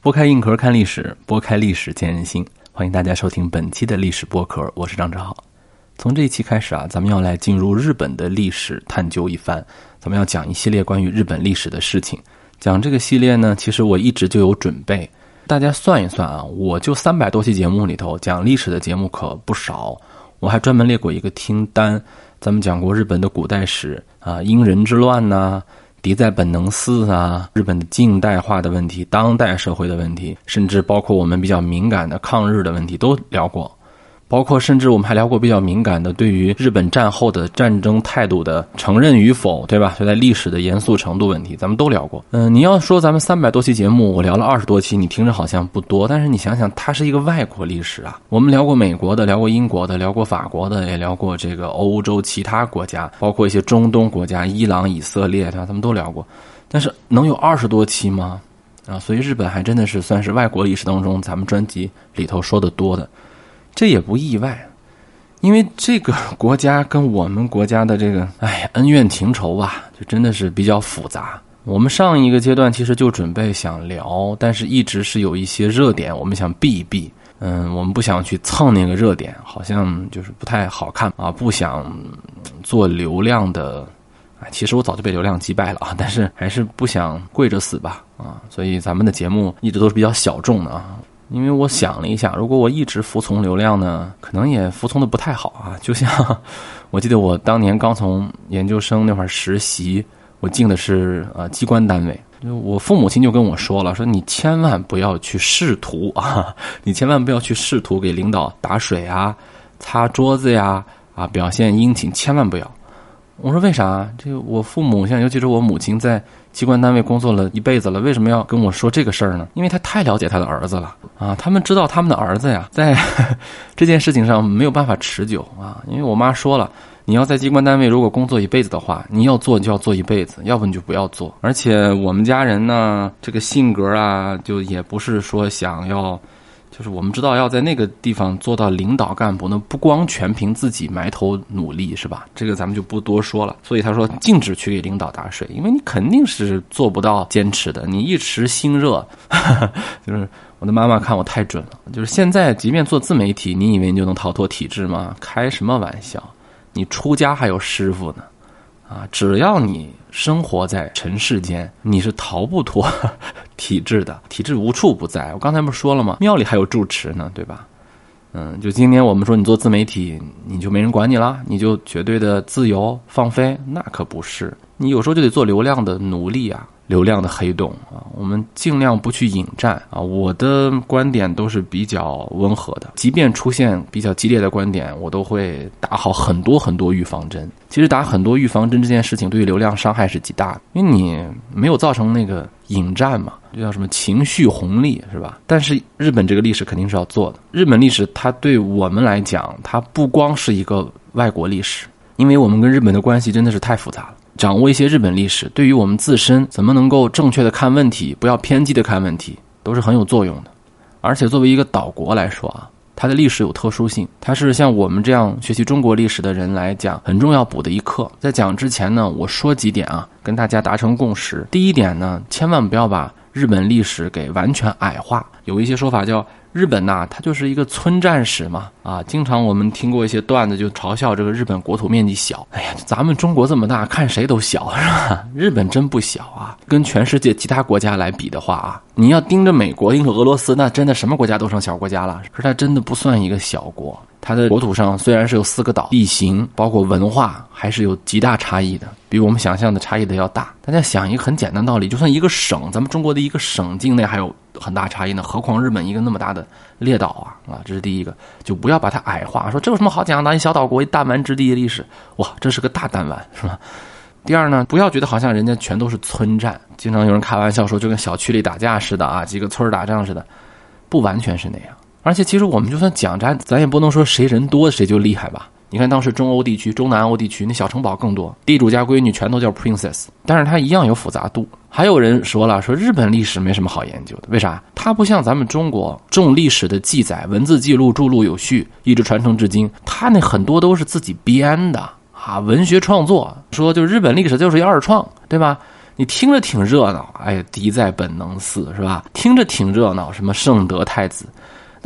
剥开硬壳看历史，剥开历史见人心。欢迎大家收听本期的历史播客，我是张志浩。从这一期开始啊，咱们要来进入日本的历史探究一番。咱们要讲一系列关于日本历史的事情。讲这个系列呢，其实我一直就有准备。大家算一算啊，我就三百多期节目里头讲历史的节目可不少。我还专门列过一个听单，咱们讲过日本的古代史啊，英人之乱呐。敌在本能寺啊，日本的近代化的问题、当代社会的问题，甚至包括我们比较敏感的抗日的问题都聊过。包括甚至我们还聊过比较敏感的，对于日本战后的战争态度的承认与否，对吧？就在历史的严肃程度问题，咱们都聊过。嗯，你要说咱们三百多期节目，我聊了二十多期，你听着好像不多，但是你想想，它是一个外国历史啊。我们聊过美国的，聊过英国的，聊过法国的，也聊过这个欧洲其他国家，包括一些中东国家，伊朗、以色列，对吧？咱们都聊过。但是能有二十多期吗？啊，所以日本还真的是算是外国历史当中咱们专辑里头说的多的。这也不意外，因为这个 国家跟我们国家的这个哎恩怨情仇吧，就真的是比较复杂。我们上一个阶段其实就准备想聊，但是一直是有一些热点，我们想避一避。嗯，我们不想去蹭那个热点，好像就是不太好看啊，不想做流量的。其实我早就被流量击败了啊，但是还是不想跪着死吧啊，所以咱们的节目一直都是比较小众的啊。因为我想了一下，如果我一直服从流量呢，可能也服从的不太好啊。就像我记得我当年刚从研究生那会儿实习，我进的是呃机关单位，我父母亲就跟我说了，说你千万不要去试图啊，你千万不要去试图给领导打水啊、擦桌子呀啊，表现殷勤，千万不要。我说为啥？这我父母像尤其是我母亲在。机关单位工作了一辈子了，为什么要跟我说这个事儿呢？因为他太了解他的儿子了啊！他们知道他们的儿子呀，在 这件事情上没有办法持久啊。因为我妈说了，你要在机关单位如果工作一辈子的话，你要做就要做一辈子，要不你就不要做。而且我们家人呢，这个性格啊，就也不是说想要。就是我们知道要在那个地方做到领导干部，那不光全凭自己埋头努力，是吧？这个咱们就不多说了。所以他说禁止去给领导打水，因为你肯定是做不到坚持的。你一时心热，就是我的妈妈看我太准了。就是现在，即便做自媒体，你以为你就能逃脱体制吗？开什么玩笑！你出家还有师傅呢。啊，只要你生活在尘世间，你是逃不脱 体制的。体制无处不在。我刚才不是说了吗？庙里还有住持呢，对吧？嗯，就今天我们说你做自媒体，你就没人管你了，你就绝对的自由放飞，那可不是。你有时候就得做流量的奴隶啊。流量的黑洞啊，我们尽量不去引战啊。我的观点都是比较温和的，即便出现比较激烈的观点，我都会打好很多很多预防针。其实打很多预防针这件事情，对于流量伤害是极大的，因为你没有造成那个引战嘛，就叫什么情绪红利是吧？但是日本这个历史肯定是要做的。日本历史它对我们来讲，它不光是一个外国历史，因为我们跟日本的关系真的是太复杂了。掌握一些日本历史，对于我们自身怎么能够正确的看问题，不要偏激的看问题，都是很有作用的。而且作为一个岛国来说啊，它的历史有特殊性，它是像我们这样学习中国历史的人来讲很重要补的一课。在讲之前呢，我说几点啊，跟大家达成共识。第一点呢，千万不要把日本历史给完全矮化，有一些说法叫。日本呐，它就是一个村战史嘛，啊，经常我们听过一些段子，就嘲笑这个日本国土面积小。哎呀，咱们中国这么大，看谁都小，是吧？日本真不小啊，跟全世界其他国家来比的话啊，你要盯着美国、盯着俄罗斯，那真的什么国家都成小国家了。可是它真的不算一个小国，它的国土上虽然是有四个岛，地形包括文化还是有极大差异的，比我们想象的差异的要大。大家想一个很简单道理，就算一个省，咱们中国的一个省境内还有。很大差异呢，何况日本一个那么大的列岛啊啊，这是第一个，就不要把它矮化，说这有什么好讲的？一小岛国，一弹丸之地的历史，哇，这是个大弹丸，是吧？第二呢，不要觉得好像人家全都是村战，经常有人开玩笑说，就跟小区里打架似的啊，几个村打仗似的，不完全是那样。而且其实我们就算讲战，咱也不能说谁人多谁就厉害吧。你看当时中欧地区、中南欧地区那小城堡更多，地主家闺女全都叫 princess，但是它一样有复杂度。还有人说了，说日本历史没什么好研究的，为啥？它不像咱们中国重历史的记载，文字记录著录有序，一直传承至今。它那很多都是自己编的啊，文学创作。说就日本历史就是一二创，对吧？你听着挺热闹，哎呀，敌在本能寺是吧？听着挺热闹，什么圣德太子，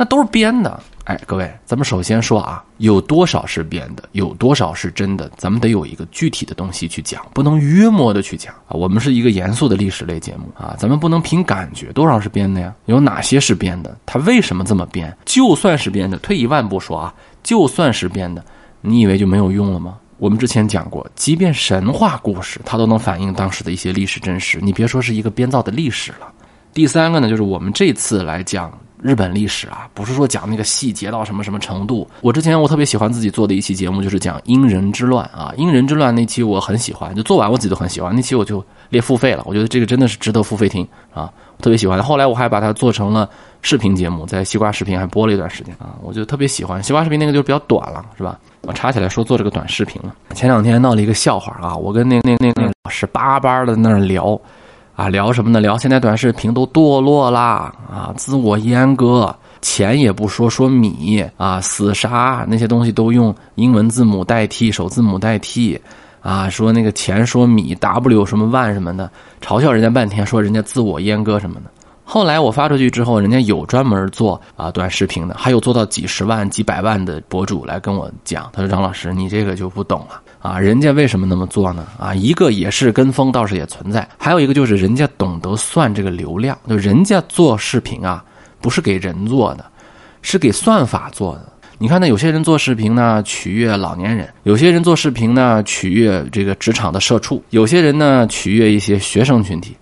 那都是编的。哎，各位，咱们首先说啊，有多少是编的，有多少是真的，咱们得有一个具体的东西去讲，不能约摸的去讲啊。我们是一个严肃的历史类节目啊，咱们不能凭感觉，多少是编的呀？有哪些是编的？他为什么这么编？就算是编的，退一万步说啊，就算是编的，你以为就没有用了吗？我们之前讲过，即便神话故事，它都能反映当时的一些历史真实。你别说是一个编造的历史了。第三个呢，就是我们这次来讲日本历史啊，不是说讲那个细节到什么什么程度。我之前我特别喜欢自己做的一期节目，就是讲英人之乱啊。英人之乱那期我很喜欢，就做完我自己都很喜欢。那期我就列付费了，我觉得这个真的是值得付费听啊，特别喜欢。后来我还把它做成了视频节目，在西瓜视频还播了一段时间啊，我就特别喜欢西瓜视频那个就比较短了，是吧？我插起来说做这个短视频了。前两天闹了一个笑话啊，我跟那那那那老师叭叭的那儿聊，啊聊什么呢？聊现在短视频都堕落啦，啊自我阉割，钱也不说说米啊，死杀那些东西都用英文字母代替，首字母代替，啊说那个钱说米 W 什么万什么的，嘲笑人家半天，说人家自我阉割什么的。后来我发出去之后，人家有专门做啊短视频的，还有做到几十万、几百万的博主来跟我讲，他说张老师你这个就不懂了啊，人家为什么那么做呢？啊，一个也是跟风，倒是也存在；还有一个就是人家懂得算这个流量，就人家做视频啊，不是给人做的，是给算法做的。你看，那有些人做视频呢，取悦老年人；有些人做视频呢，取悦这个职场的社畜；有些人呢，取悦一些学生群体。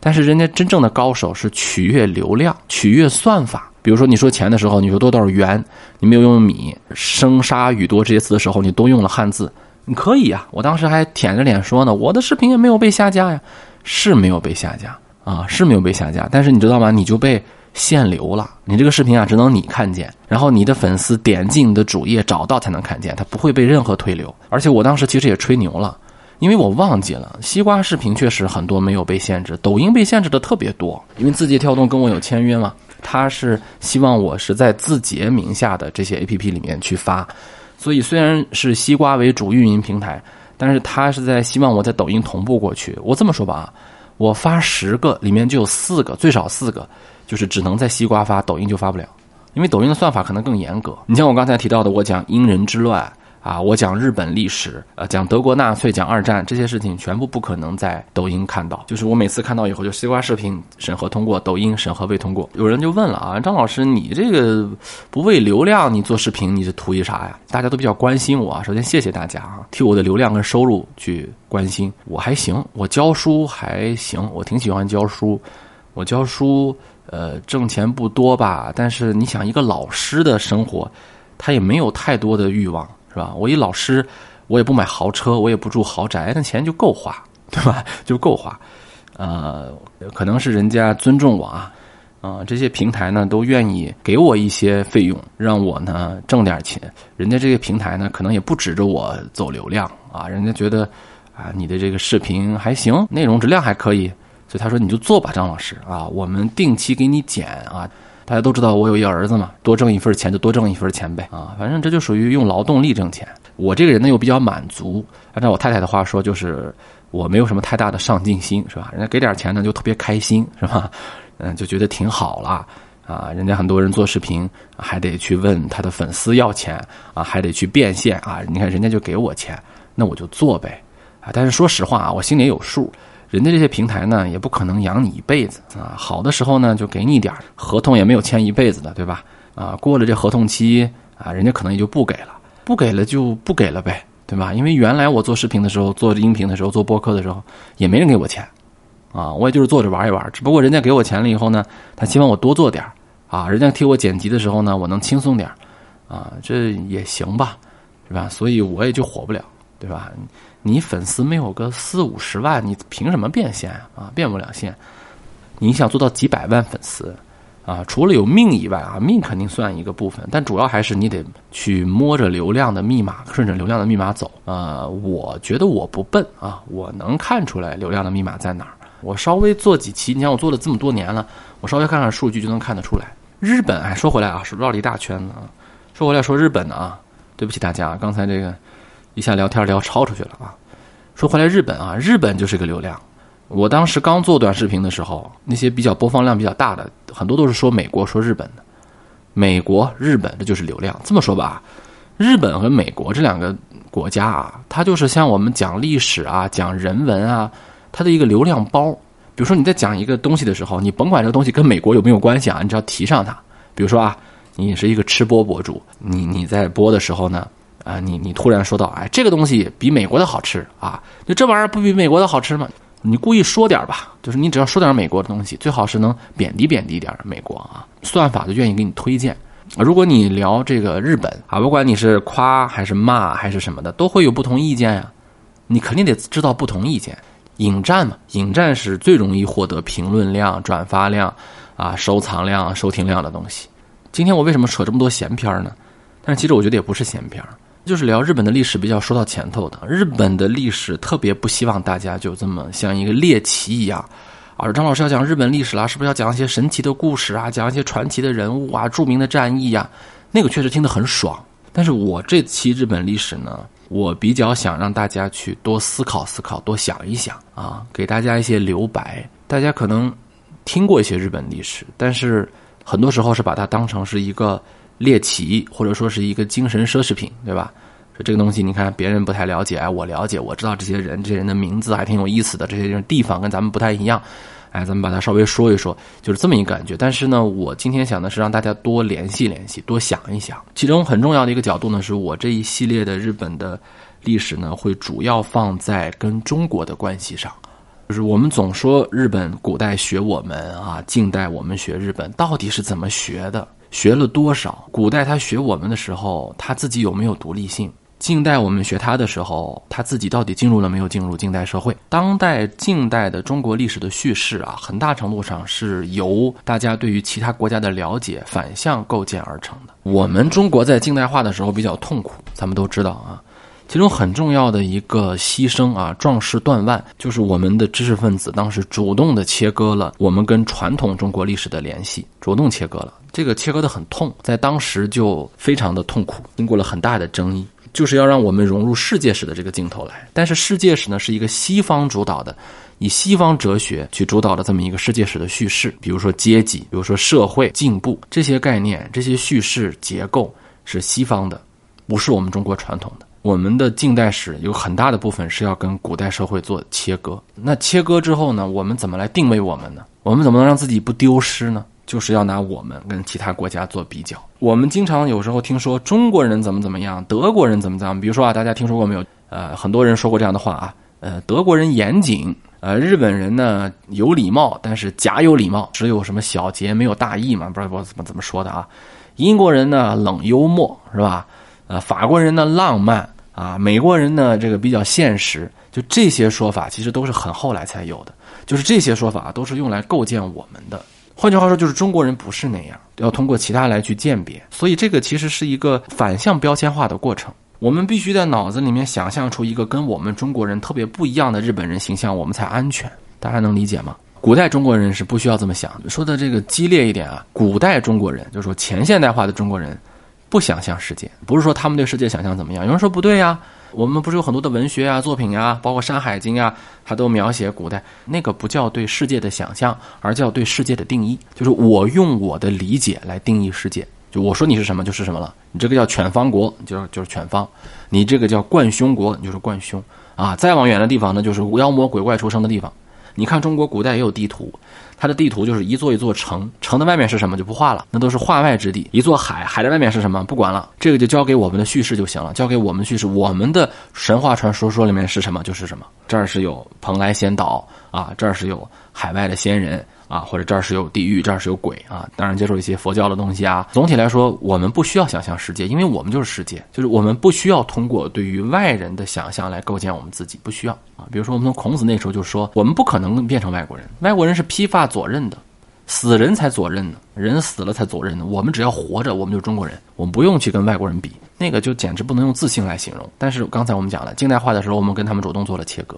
但是人家真正的高手是取悦流量、取悦算法。比如说你说钱的时候，你说多多少元，你没有用米；生杀予夺这些词的时候，你都用了汉字，你可以啊。我当时还舔着脸说呢，我的视频也没有被下架呀，是没有被下架啊，是没有被下架。但是你知道吗？你就被限流了，你这个视频啊，只能你看见，然后你的粉丝点进你的主页找到才能看见，它不会被任何推流。而且我当时其实也吹牛了。因为我忘记了，西瓜视频确实很多没有被限制，抖音被限制的特别多。因为字节跳动跟我有签约嘛，他是希望我是在字节名下的这些 APP 里面去发，所以虽然是西瓜为主运营平台，但是他是在希望我在抖音同步过去。我这么说吧啊，我发十个里面就有四个，最少四个就是只能在西瓜发，抖音就发不了，因为抖音的算法可能更严格。你像我刚才提到的，我讲因人之乱。啊，我讲日本历史，呃，讲德国纳粹，讲二战这些事情，全部不可能在抖音看到。就是我每次看到以后，就西瓜视频审核通过，抖音审核未通过。有人就问了啊，张老师，你这个不为流量，你做视频你是图一啥呀？大家都比较关心我，首先谢谢大家啊，替我的流量跟收入去关心。我还行，我教书还行，我挺喜欢教书。我教书，呃，挣钱不多吧？但是你想，一个老师的生活，他也没有太多的欲望。是吧？我一老师，我也不买豪车，我也不住豪宅，那钱就够花，对吧？就够花。呃，可能是人家尊重我啊，啊，这些平台呢都愿意给我一些费用，让我呢挣点钱。人家这些平台呢，可能也不指着我走流量啊，人家觉得啊，你的这个视频还行，内容质量还可以，所以他说你就做吧，张老师啊，我们定期给你剪啊。大家都知道我有一儿子嘛，多挣一份钱就多挣一份钱呗啊，反正这就属于用劳动力挣钱。我这个人呢又比较满足，按照我太太的话说，就是我没有什么太大的上进心，是吧？人家给点钱呢就特别开心，是吧？嗯，就觉得挺好了啊。人家很多人做视频还得去问他的粉丝要钱啊，还得去变现啊。你看人家就给我钱，那我就做呗啊。但是说实话啊，我心里有数。人家这些平台呢，也不可能养你一辈子啊。好的时候呢，就给你点合同也没有签一辈子的，对吧？啊，过了这合同期啊，人家可能也就不给了，不给了就不给了呗，对吧？因为原来我做视频的时候，做音频的时候，做播客的时候，也没人给我钱，啊，我也就是坐着玩一玩。只不过人家给我钱了以后呢，他希望我多做点啊，人家替我剪辑的时候呢，我能轻松点啊，这也行吧，是吧？所以我也就火不了，对吧？你粉丝没有个四五十万，你凭什么变现啊？变不了现。你想做到几百万粉丝，啊，除了有命以外啊，命肯定算一个部分，但主要还是你得去摸着流量的密码，顺着流量的密码走。呃，我觉得我不笨啊，我能看出来流量的密码在哪儿。我稍微做几期，你看我做了这么多年了，我稍微看看数据就能看得出来。日本，哎，说回来啊，是绕了一大圈子啊。说回来说日本的啊，对不起大家，刚才这个。一下聊天聊超出去了啊！说回来，日本啊，日本就是个流量，我当时刚做短视频的时候，那些比较播放量比较大的，很多都是说美国、说日本的。美国、日本，这就是流量。这么说吧，日本和美国这两个国家啊，它就是像我们讲历史啊、讲人文啊，它的一个流量包。比如说你在讲一个东西的时候，你甭管这个东西跟美国有没有关系啊，你只要提上它。比如说啊，你是一个吃播博主，你你在播的时候呢，啊，你你突然说到，哎，这个东西比美国的好吃啊，就这玩意儿不比美国的好吃吗？你故意说点吧，就是你只要说点美国的东西，最好是能贬低贬低点美国啊，算法就愿意给你推荐。如果你聊这个日本啊，不管你是夸还是骂还是什么的，都会有不同意见呀。你肯定得知道不同意见。引战嘛，引战是最容易获得评论量、转发量啊、收藏量、收听量的东西。今天我为什么扯这么多闲篇呢？但是其实我觉得也不是闲篇。就是聊日本的历史比较说到前头的，日本的历史特别不希望大家就这么像一个猎奇一样，啊，张老师要讲日本历史啦，是不是要讲一些神奇的故事啊，讲一些传奇的人物啊，著名的战役呀？那个确实听得很爽。但是我这期日本历史呢，我比较想让大家去多思考思考，多想一想啊，给大家一些留白。大家可能听过一些日本历史，但是很多时候是把它当成是一个。猎奇或者说是一个精神奢侈品，对吧？说这个东西，你看别人不太了解，哎，我了解，我知道这些人，这些人的名字还挺有意思的，这些地方跟咱们不太一样，哎，咱们把它稍微说一说，就是这么一个感觉。但是呢，我今天想的是让大家多联系联系，多想一想。其中很重要的一个角度呢，是我这一系列的日本的历史呢，会主要放在跟中国的关系上。就是我们总说日本古代学我们啊，近代我们学日本，到底是怎么学的？学了多少？古代他学我们的时候，他自己有没有独立性？近代我们学他的时候，他自己到底进入了没有进入近代社会？当代、近代的中国历史的叙事啊，很大程度上是由大家对于其他国家的了解反向构建而成的。我们中国在近代化的时候比较痛苦，咱们都知道啊。其中很重要的一个牺牲啊，壮士断腕，就是我们的知识分子当时主动的切割了我们跟传统中国历史的联系，主动切割了。这个切割的很痛，在当时就非常的痛苦，经过了很大的争议，就是要让我们融入世界史的这个镜头来。但是世界史呢，是一个西方主导的，以西方哲学去主导的这么一个世界史的叙事。比如说阶级，比如说社会进步这些概念，这些叙事结构是西方的，不是我们中国传统的。我们的近代史有很大的部分是要跟古代社会做切割。那切割之后呢？我们怎么来定位我们呢？我们怎么能让自己不丢失呢？就是要拿我们跟其他国家做比较。我们经常有时候听说中国人怎么怎么样，德国人怎么怎么样。比如说啊，大家听说过没有？呃，很多人说过这样的话啊。呃，德国人严谨，呃，日本人呢有礼貌，但是假有礼貌，只有什么小节没有大义嘛？不知道怎么怎么说的啊？英国人呢冷幽默，是吧？呃，法国人呢浪漫啊，美国人呢这个比较现实，就这些说法其实都是很后来才有的，就是这些说法都是用来构建我们的。换句话说，就是中国人不是那样，要通过其他来去鉴别。所以这个其实是一个反向标签化的过程。我们必须在脑子里面想象出一个跟我们中国人特别不一样的日本人形象，我们才安全。大家能理解吗？古代中国人是不需要这么想。说的这个激烈一点啊，古代中国人就是说前现代化的中国人。不想象世界，不是说他们对世界想象怎么样。有人说不对呀，我们不是有很多的文学啊作品啊，包括《山海经》啊，它都描写古代那个不叫对世界的想象，而叫对世界的定义。就是我用我的理解来定义世界，就我说你是什么就是什么了。你这个叫犬方国，就是就是犬方；你这个叫冠凶国，你就是冠凶啊。再往远的地方呢，就是妖魔鬼怪出生的地方。你看中国古代也有地图。它的地图就是一座一座城，城的外面是什么就不画了，那都是画外之地。一座海，海的外面是什么不管了，这个就交给我们的叙事就行了，交给我们叙事，我们的神话传说说里面是什么就是什么。这儿是有蓬莱仙岛啊，这儿是有海外的仙人。啊，或者这儿是有地狱，这儿是有鬼啊。当然接受一些佛教的东西啊。总体来说，我们不需要想象世界，因为我们就是世界。就是我们不需要通过对于外人的想象来构建我们自己，不需要啊。比如说，我们从孔子那时候就说，我们不可能变成外国人，外国人是披发左衽的，死人才左衽呢，人死了才左衽呢。我们只要活着，我们就是中国人，我们不用去跟外国人比，那个就简直不能用自信来形容。但是刚才我们讲了，近代化的时候，我们跟他们主动做了切割。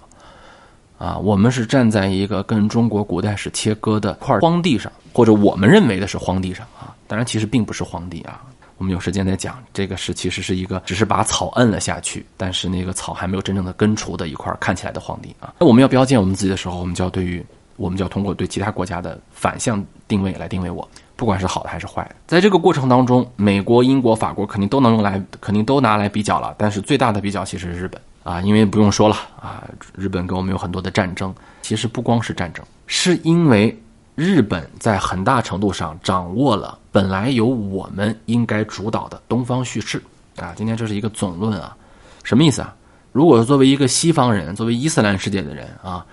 啊，我们是站在一个跟中国古代史切割的块荒地上，或者我们认为的是荒地上啊。当然，其实并不是荒地啊。我们有时间再讲。这个是其实是一个只是把草摁了下去，但是那个草还没有真正的根除的一块看起来的荒地啊。那我们要标签我们自己的时候，我们就要对于我们就要通过对其他国家的反向定位来定位我，不管是好的还是坏的。在这个过程当中，美国、英国、法国肯定都能用来，肯定都拿来比较了。但是最大的比较其实是日本啊，因为不用说了啊，日本跟我们有很多的战争。其实不光是战争，是因为日本在很大程度上掌握了本来由我们应该主导的东方叙事啊。今天这是一个总论啊，什么意思啊？如果作为一个西方人，作为伊斯兰世界的人啊。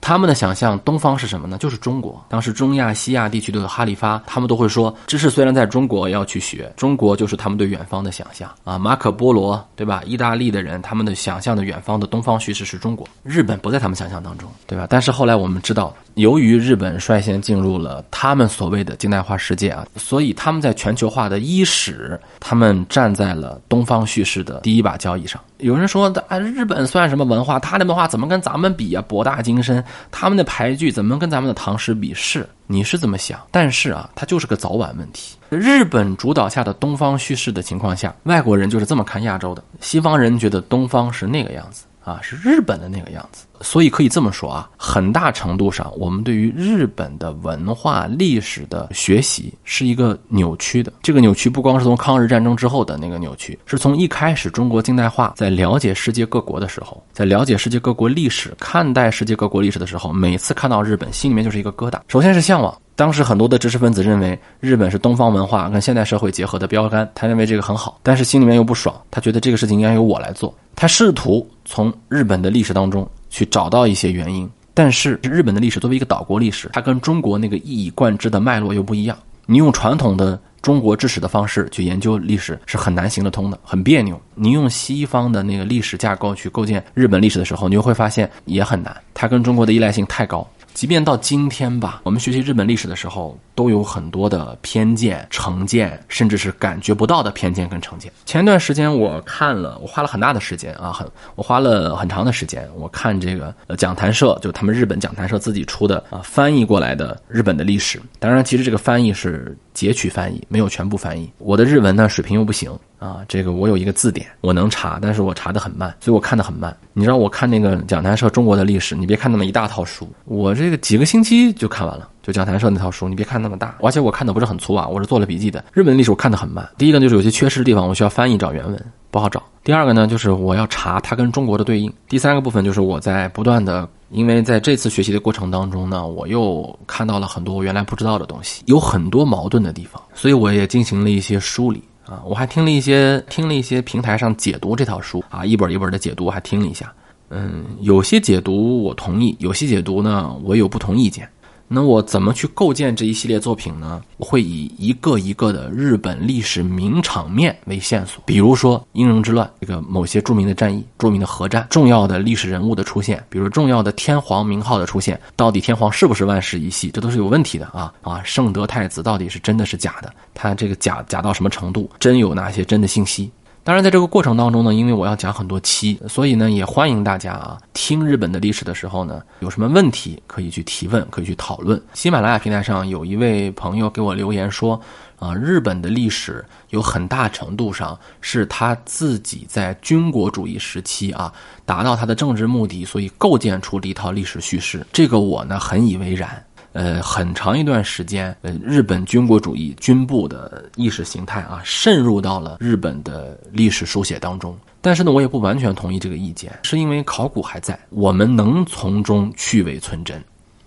他们的想象，东方是什么呢？就是中国。当时中亚、西亚地区的哈里发，他们都会说，知识虽然在中国要去学，中国就是他们对远方的想象啊。马可波罗，对吧？意大利的人，他们的想象的远方的东方叙事是中国。日本不在他们想象当中，对吧？但是后来我们知道，由于日本率先进入了他们所谓的近代化世界啊，所以他们在全球化的伊始，他们站在了东方叙事的第一把交椅上。有人说，啊，日本算什么文化？他的文化怎么跟咱们比啊？博大精深。他们的牌剧怎么跟咱们的唐诗比？是你是怎么想？但是啊，它就是个早晚问题。日本主导下的东方叙事的情况下，外国人就是这么看亚洲的。西方人觉得东方是那个样子。啊，是日本的那个样子，所以可以这么说啊，很大程度上，我们对于日本的文化历史的学习是一个扭曲的。这个扭曲不光是从抗日战争之后的那个扭曲，是从一开始中国近代化在了解世界各国的时候，在了解世界各国历史、看待世界各国历史的时候，每次看到日本，心里面就是一个疙瘩。首先是向往。当时很多的知识分子认为日本是东方文化跟现代社会结合的标杆，他认为这个很好，但是心里面又不爽，他觉得这个事情应该由我来做。他试图从日本的历史当中去找到一些原因，但是日本的历史作为一个岛国历史，它跟中国那个一以贯之的脉络又不一样。你用传统的中国知识的方式去研究历史是很难行得通的，很别扭。你用西方的那个历史架构去构建日本历史的时候，你就会发现也很难，它跟中国的依赖性太高。即便到今天吧，我们学习日本历史的时候，都有很多的偏见、成见，甚至是感觉不到的偏见跟成见。前段时间我看了，我花了很大的时间啊，很我花了很长的时间，我看这个呃讲坛社，就他们日本讲坛社自己出的啊翻译过来的日本的历史。当然，其实这个翻译是截取翻译，没有全部翻译。我的日文呢水平又不行。啊，这个我有一个字典，我能查，但是我查的很慢，所以我看的很慢。你知道我看那个讲坛社中国的历史，你别看那么一大套书，我这个几个星期就看完了。就讲坛社那套书，你别看那么大，而且我看的不是很粗啊，我是做了笔记的。日本历史我看的很慢。第一个就是有些缺失的地方，我需要翻译找原文，不好找。第二个呢，就是我要查它跟中国的对应。第三个部分就是我在不断的，因为在这次学习的过程当中呢，我又看到了很多我原来不知道的东西，有很多矛盾的地方，所以我也进行了一些梳理。啊，我还听了一些听了一些平台上解读这套书啊，一本一本的解读，还听了一下。嗯，有些解读我同意，有些解读呢，我有不同意见。那我怎么去构建这一系列作品呢？我会以一个一个的日本历史名场面为线索，比如说英人之乱这个某些著名的战役、著名的核战、重要的历史人物的出现，比如重要的天皇名号的出现，到底天皇是不是万世一系，这都是有问题的啊啊！圣德太子到底是真的是假的？他这个假假到什么程度？真有哪些真的信息？当然，在这个过程当中呢，因为我要讲很多期，所以呢，也欢迎大家啊，听日本的历史的时候呢，有什么问题可以去提问，可以去讨论。喜马拉雅平台上有一位朋友给我留言说，啊，日本的历史有很大程度上是他自己在军国主义时期啊，达到他的政治目的，所以构建出了一套历史叙事。这个我呢，很以为然。呃，很长一段时间，呃，日本军国主义军部的意识形态啊，渗入到了日本的历史书写当中。但是呢，我也不完全同意这个意见，是因为考古还在，我们能从中去伪存真，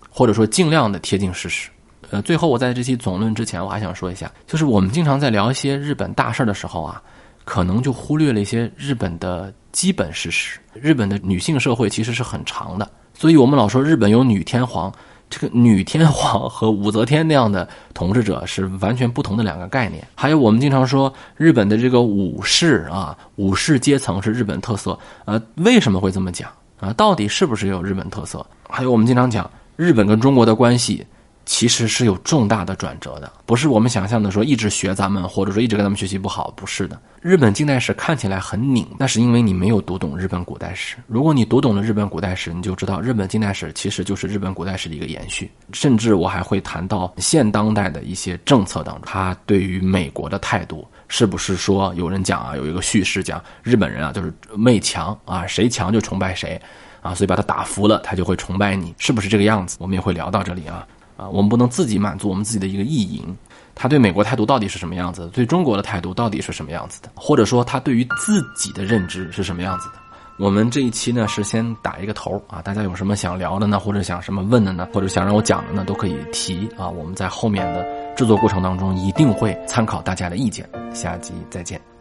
或者说尽量的贴近事实。呃，最后我在这期总论之前，我还想说一下，就是我们经常在聊一些日本大事儿的时候啊，可能就忽略了一些日本的基本事实。日本的女性社会其实是很长的，所以我们老说日本有女天皇。这个女天皇和武则天那样的统治者是完全不同的两个概念。还有我们经常说日本的这个武士啊，武士阶层是日本特色。呃，为什么会这么讲啊？到底是不是有日本特色？还有我们经常讲日本跟中国的关系。其实是有重大的转折的，不是我们想象的说一直学咱们，或者说一直跟他们学习不好，不是的。日本近代史看起来很拧，那是因为你没有读懂日本古代史。如果你读懂了日本古代史，你就知道日本近代史其实就是日本古代史的一个延续。甚至我还会谈到现当代的一些政策当中，他对于美国的态度。是不是说有人讲啊，有一个叙事讲日本人啊就是媚强啊，谁强就崇拜谁啊，所以把他打服了，他就会崇拜你，是不是这个样子？我们也会聊到这里啊啊，我们不能自己满足我们自己的一个意淫，他对美国态度到底是什么样子？对中国的态度到底是什么样子的？或者说他对于自己的认知是什么样子的？我们这一期呢是先打一个头啊，大家有什么想聊的呢，或者想什么问的呢，或者想让我讲的呢，都可以提啊。我们在后面的制作过程当中一定会参考大家的意见。下集再见。